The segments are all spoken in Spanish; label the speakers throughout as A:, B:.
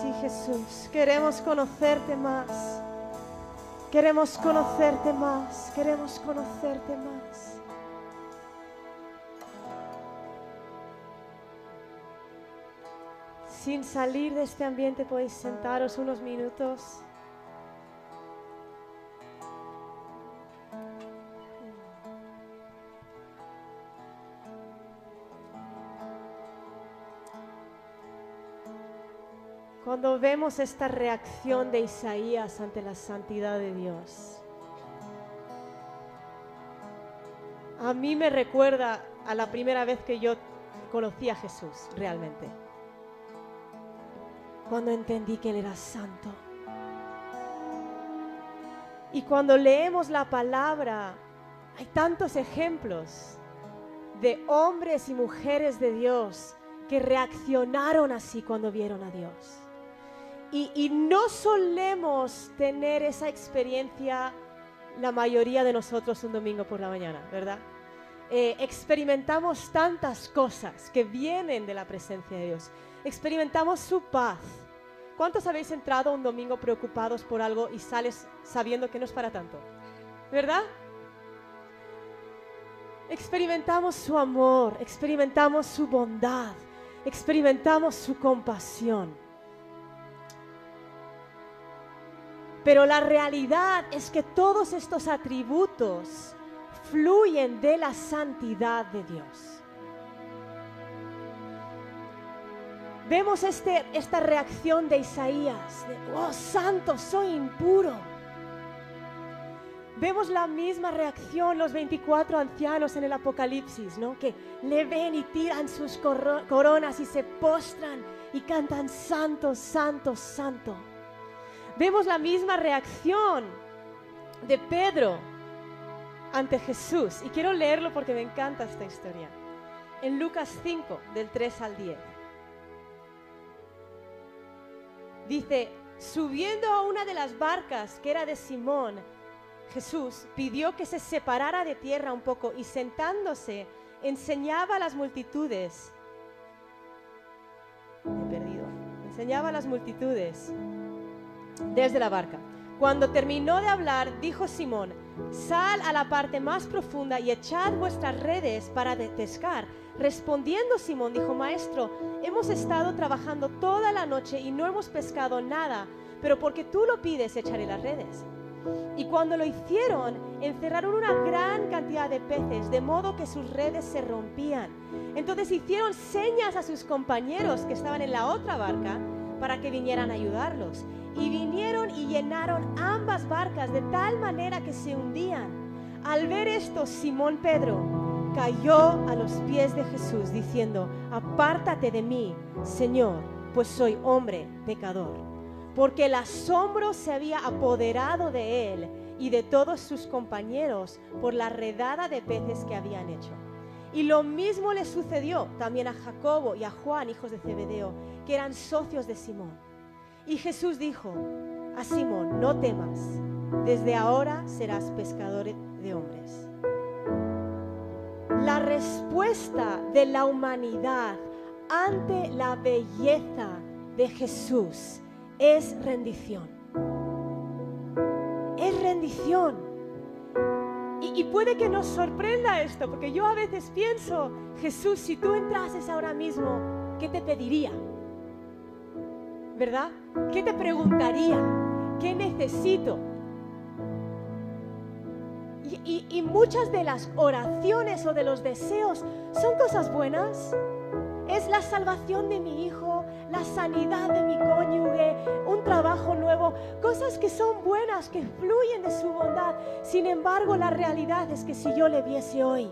A: Sí, Jesús, queremos conocerte más. Queremos conocerte más, queremos conocerte más. Sin salir de este ambiente podéis sentaros unos minutos. Cuando vemos esta reacción de Isaías ante la santidad de Dios, a mí me recuerda a la primera vez que yo conocí a Jesús realmente. Cuando entendí que Él era santo. Y cuando leemos la palabra, hay tantos ejemplos de hombres y mujeres de Dios que reaccionaron así cuando vieron a Dios. Y, no solemos tener esa experiencia la mayoría de nosotros un domingo por la mañana, ¿verdad? Eh, experimentamos tantas cosas que vienen de la presencia de Dios. Experimentamos su paz. ¿Cuántos habéis entrado un domingo preocupados por algo y sales sabiendo que no es para tanto? ¿Verdad? Experimentamos su amor, experimentamos su bondad, experimentamos su compasión. Pero la realidad es que todos estos atributos fluyen de la santidad de Dios. Vemos este, esta reacción de Isaías, de, oh santo, soy impuro. Vemos la misma reacción los 24 ancianos en el Apocalipsis, ¿no? Que le ven y tiran sus coronas y se postran y cantan santo, santo, santo vemos la misma reacción de Pedro ante Jesús. Y quiero leerlo porque me encanta esta historia. En Lucas 5, del 3 al 10. Dice, subiendo a una de las barcas que era de Simón, Jesús pidió que se separara de tierra un poco y sentándose enseñaba a las multitudes. He perdido. Enseñaba a las multitudes desde la barca. Cuando terminó de hablar, dijo Simón, sal a la parte más profunda y echad vuestras redes para pescar. Respondiendo Simón, dijo, Maestro, hemos estado trabajando toda la noche y no hemos pescado nada, pero porque tú lo pides, echaré las redes. Y cuando lo hicieron, encerraron una gran cantidad de peces, de modo que sus redes se rompían. Entonces hicieron señas a sus compañeros que estaban en la otra barca para que vinieran a ayudarlos. Y vinieron y llenaron ambas barcas de tal manera que se hundían. Al ver esto, Simón Pedro cayó a los pies de Jesús diciendo, apártate de mí, Señor, pues soy hombre pecador. Porque el asombro se había apoderado de él y de todos sus compañeros por la redada de peces que habían hecho. Y lo mismo le sucedió también a Jacobo y a Juan, hijos de Zebedeo, que eran socios de Simón. Y Jesús dijo a Simón, no temas, desde ahora serás pescador de hombres. La respuesta de la humanidad ante la belleza de Jesús es rendición. Es rendición. Y, puede que nos sorprenda esto, porque yo a veces pienso, Jesús, si tú entrases ahora mismo, ¿qué te pediría? ¿Verdad? ¿Qué te preguntaría? ¿Qué necesito? Y, muchas de las oraciones o de los deseos son cosas buenas. Es la salvación de mi hijo, la sanidad de mi cónyuge, un trabajo nuevo, cosas que son buenas, que fluyen de su bondad. Sin embargo, la realidad es que si yo le viese hoy,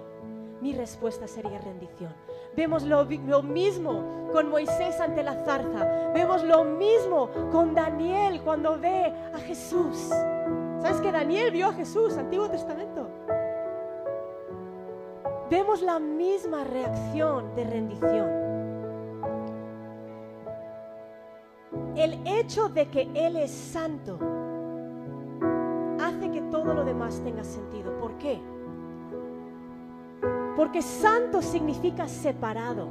A: mi respuesta sería rendición. Vemos lo, lo, mismo con Moisés ante la zarza. Vemos lo mismo con Daniel cuando ve a Jesús. ¿Sabes que Daniel vio a Jesús, Antiguo Testamento? Vemos la misma reacción de rendición. El hecho de que Él es santo hace que todo lo demás tenga sentido. ¿Por qué? Porque santo significa separado.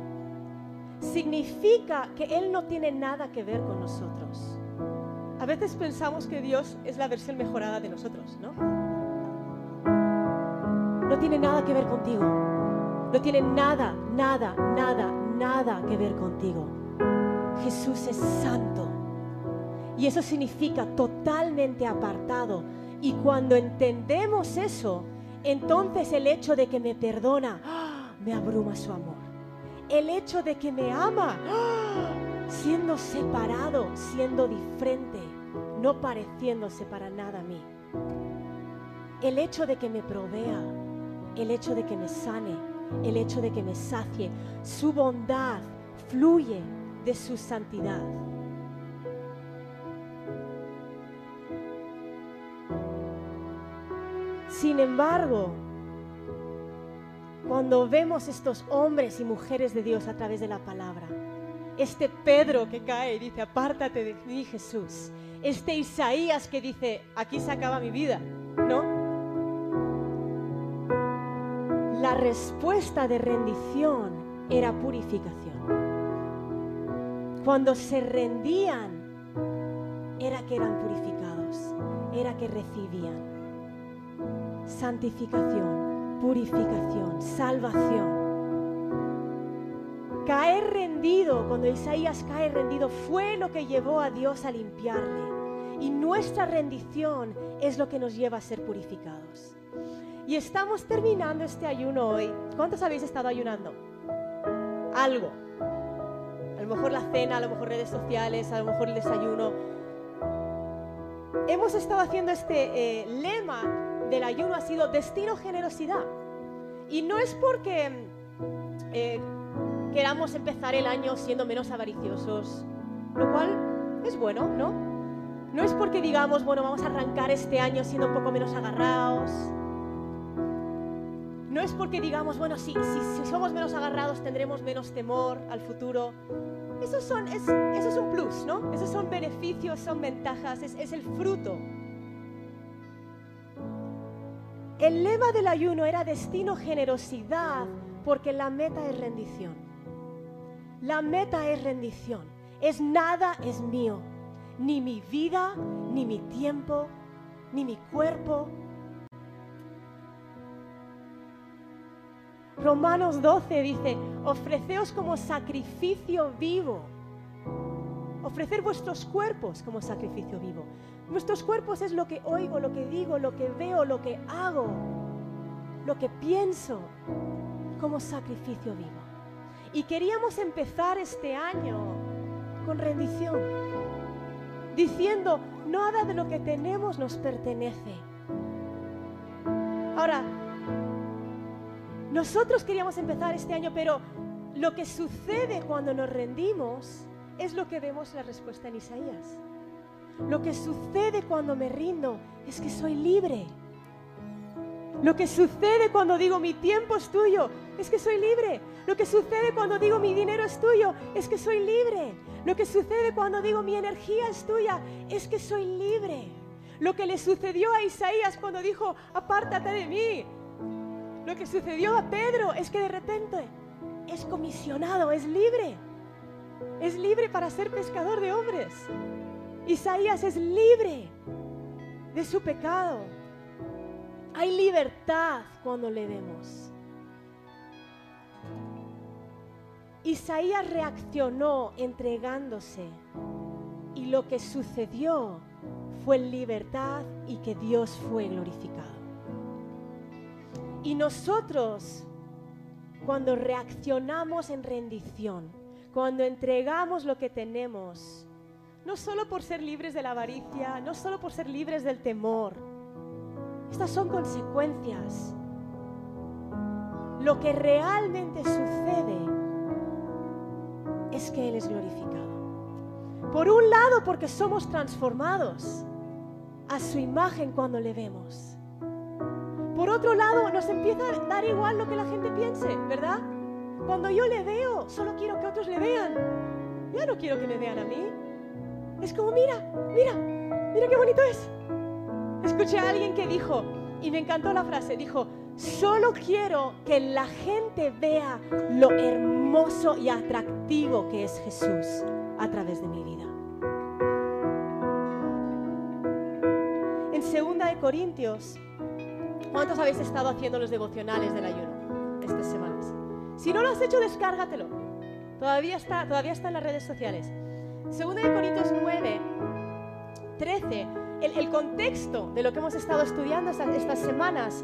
A: significa que Él no tiene nada que ver con nosotros. A veces pensamos que Dios es la versión mejorada de nosotros, ¿no? No tiene nada que ver contigo. No tiene nada, nada, nada, nada que ver contigo. Jesús es santo. Y eso significa totalmente apartado. Y cuando entendemos eso, entonces el hecho de que me perdona, ¡ah! me abruma su amor. El hecho de que me ama, ¡ah! siendo separado, siendo diferente, no pareciéndose para nada a mí. El hecho de que me provea, el hecho de que me sane, el hecho de que me sacie, su bondad fluye de su santidad. Sin embargo, cuando vemos estos hombres y mujeres de Dios a través de la palabra, este Pedro que cae y dice, apártate de mí Jesús, este Isaías que dice, aquí se acaba mi vida, ¿no? La respuesta de rendición era purificación. Cuando se rendían, era que eran purificados, era que recibían santificación, purificación, salvación. Caer rendido, cuando Isaías cae rendido, fue lo que llevó a Dios a limpiarle. Y nuestra rendición es lo que nos lleva a ser purificados. Y estamos terminando este ayuno hoy. ¿Cuántos habéis estado ayunando? Algo. A lo mejor la cena, a lo mejor redes sociales, a lo mejor el desayuno. Hemos estado haciendo este eh, lema del ayuno, ha sido destino generosidad. Y no es porque eh, queramos empezar el año siendo menos avariciosos, lo cual es bueno, ¿no? No es porque digamos, bueno, vamos a arrancar este año siendo un poco menos agarrados. No es porque digamos, bueno, si, si, somos menos agarrados tendremos menos temor al futuro. Eso, son, es, eso es un plus, ¿no? Esos son beneficios, son ventajas, es, es el fruto. El lema del ayuno era destino generosidad porque la meta es rendición. La meta es rendición. Es nada es mío. Ni mi vida, ni mi tiempo, ni mi cuerpo, Romanos 12 dice, ofreceos como sacrificio vivo. Ofrecer vuestros cuerpos como sacrificio vivo. Nuestros cuerpos es lo que oigo, lo que digo, lo que veo, lo que hago, lo que pienso como sacrificio vivo. Y queríamos empezar este año con rendición, diciendo, nada de lo que tenemos nos pertenece. Ahora, nosotros queríamos empezar este año, pero lo que sucede cuando nos rendimos es lo que vemos la respuesta en Isaías. Lo que sucede cuando me rindo es que soy libre. Lo que sucede cuando digo mi tiempo es tuyo es que soy libre. Lo que sucede cuando digo mi dinero es tuyo es que soy libre. Lo que sucede cuando digo mi energía es tuya es que soy libre. Lo que le sucedió a Isaías cuando dijo, apártate de mí, lo que sucedió a Pedro es que de repente es comisionado, es libre. Es libre para ser pescador de hombres. Isaías es libre de su pecado. Hay libertad cuando le vemos. Isaías reaccionó entregándose y lo que sucedió fue libertad y que Dios fue glorificado. Y nosotros, cuando reaccionamos en rendición, cuando entregamos lo que tenemos, no solo por ser libres de la avaricia, no solo por ser libres del temor, estas son consecuencias. Lo que realmente sucede es que Él es glorificado. Por un lado, porque somos transformados a su imagen cuando le vemos. Por otro lado, nos empieza a dar igual lo que la gente piense, ¿verdad? Cuando yo le veo, solo quiero que otros le vean. Ya no quiero que me vean a mí. Es como, mira, mira, mira qué bonito es. Escuché a alguien que dijo, y me encantó la frase, dijo, Solo quiero que la gente vea lo hermoso y atractivo que es Jesús a través de mi vida. En 2 de Corintios, ¿cuántos habéis estado haciendo los devocionales del ayuno estas semanas? Si no lo has hecho, descárgatelo. Todavía está, todavía está en las redes sociales. 2 de Corintios 9, 13. El, contexto de lo que hemos estado estudiando estas, estas semanas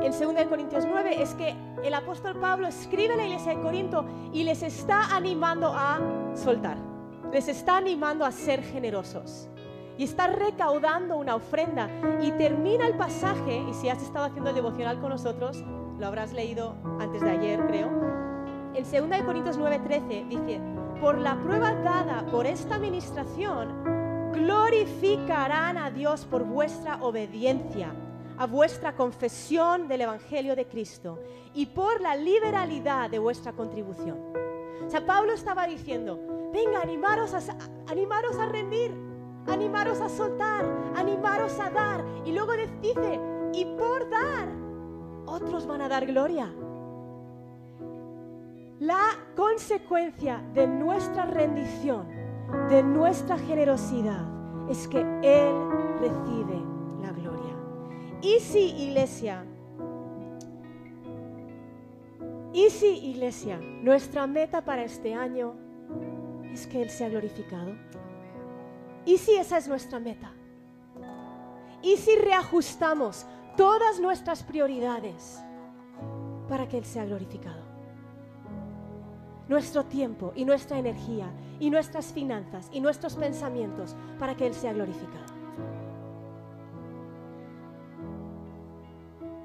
A: en 2 Corintios 9 es que el apóstol Pablo escribe a la iglesia de Corinto y les está animando a soltar, les está animando a ser generosos y está recaudando una ofrenda y termina el pasaje, y si has estado haciendo el devocional con nosotros, lo habrás leído antes de ayer creo, en 2 Corintios 9:13 dice, por la prueba dada por esta administración, glorificarán a Dios por vuestra obediencia a vuestra confesión del Evangelio de Cristo y por la liberalidad de vuestra contribución. O sea, Pablo estaba diciendo, venga, animaros a, animaros a rendir, animaros a soltar, animaros a dar. Y luego dice, y por dar, otros van a dar gloria. La consecuencia de nuestra rendición, de nuestra generosidad, es que Él recibe y si iglesia, y si iglesia, nuestra meta para este año es que Él sea glorificado. ¿Y si esa es nuestra meta? ¿Y si reajustamos todas nuestras prioridades para que Él sea glorificado? Nuestro tiempo y nuestra energía y nuestras finanzas y nuestros pensamientos para que Él sea glorificado.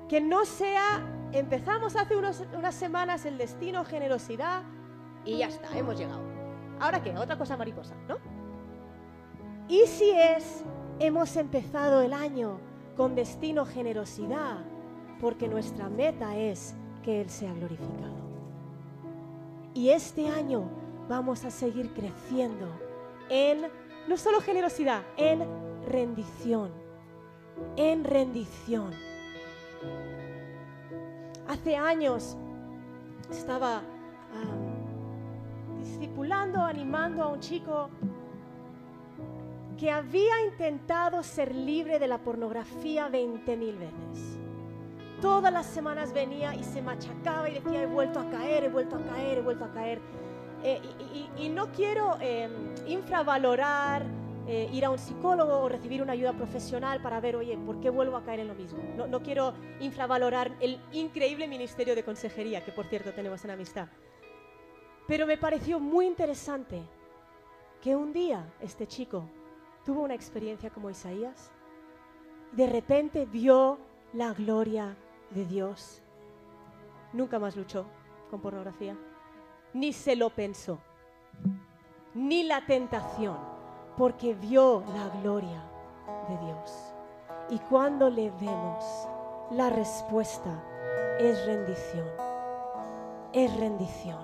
A: que no sea, empezamos hace unas semanas el destino generosidad y ya está, hemos llegado. ¿Ahora qué? Otra cosa mariposa, ¿no? Y si es, hemos empezado el año con destino generosidad, porque nuestra meta es que Él sea glorificado. Y este año vamos a seguir creciendo en no solo generosidad, en rendición, en rendición. Hace años estaba discipulando, animando a un chico que había intentado ser libre de la pornografía 20 mil veces. Todas las semanas venía y se machacaba y decía, he vuelto a caer, he vuelto a caer, he vuelto a caer. Eh, y, no quiero eh, infravalorar eh, ir a un psicólogo o recibir una ayuda profesional para ver, oye, ¿por qué vuelvo a caer en lo mismo? No, no quiero infravalorar el increíble ministerio de consejería que, por cierto, tenemos en amistad. Pero me pareció muy interesante que un día este chico tuvo una experiencia como Isaías. De repente vio la gloria de Dios. Nunca más luchó con pornografía. Ni se lo pensó. Ni la tentación porque vio la gloria de Dios. Y cuando le vemos, la respuesta es rendición. Es rendición.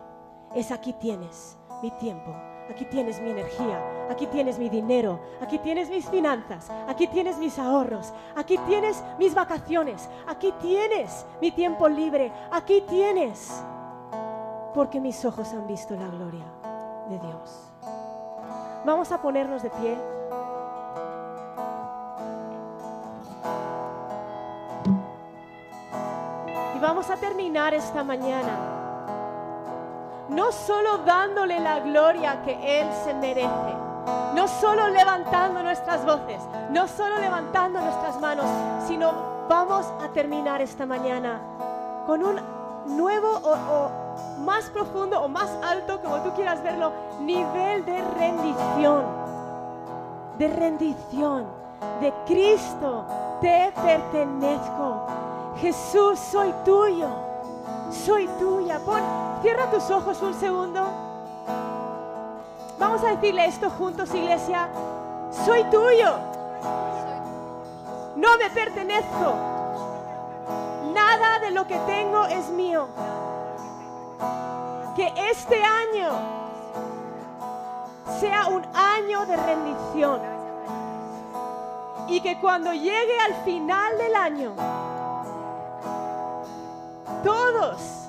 A: Es aquí tienes mi tiempo, aquí tienes mi energía, aquí tienes mi dinero, aquí tienes mis finanzas, aquí tienes mis ahorros, aquí tienes mis vacaciones, aquí tienes mi tiempo libre, aquí tienes, porque mis ojos han visto la gloria de Dios. Vamos a ponernos de pie. Y vamos a terminar esta mañana. No solo dándole la gloria que Él se merece. No solo levantando nuestras voces. No solo levantando nuestras manos. Sino vamos a terminar esta mañana con un nuevo o, más profundo o más alto, como tú quieras verlo, nivel de rendición. De rendición. De Cristo te pertenezco. Jesús, soy tuyo. Soy tuya. Pon, cierra tus ojos un segundo. Vamos a decirle esto juntos, iglesia. Soy tuyo. No me pertenezco. Nada de lo que tengo es mío que este año sea un año de rendición y que cuando llegue al final del año todos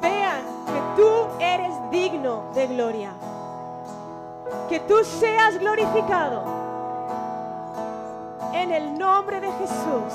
A: vean que tú eres digno de gloria. Que tú seas glorificado en el nombre de Jesús.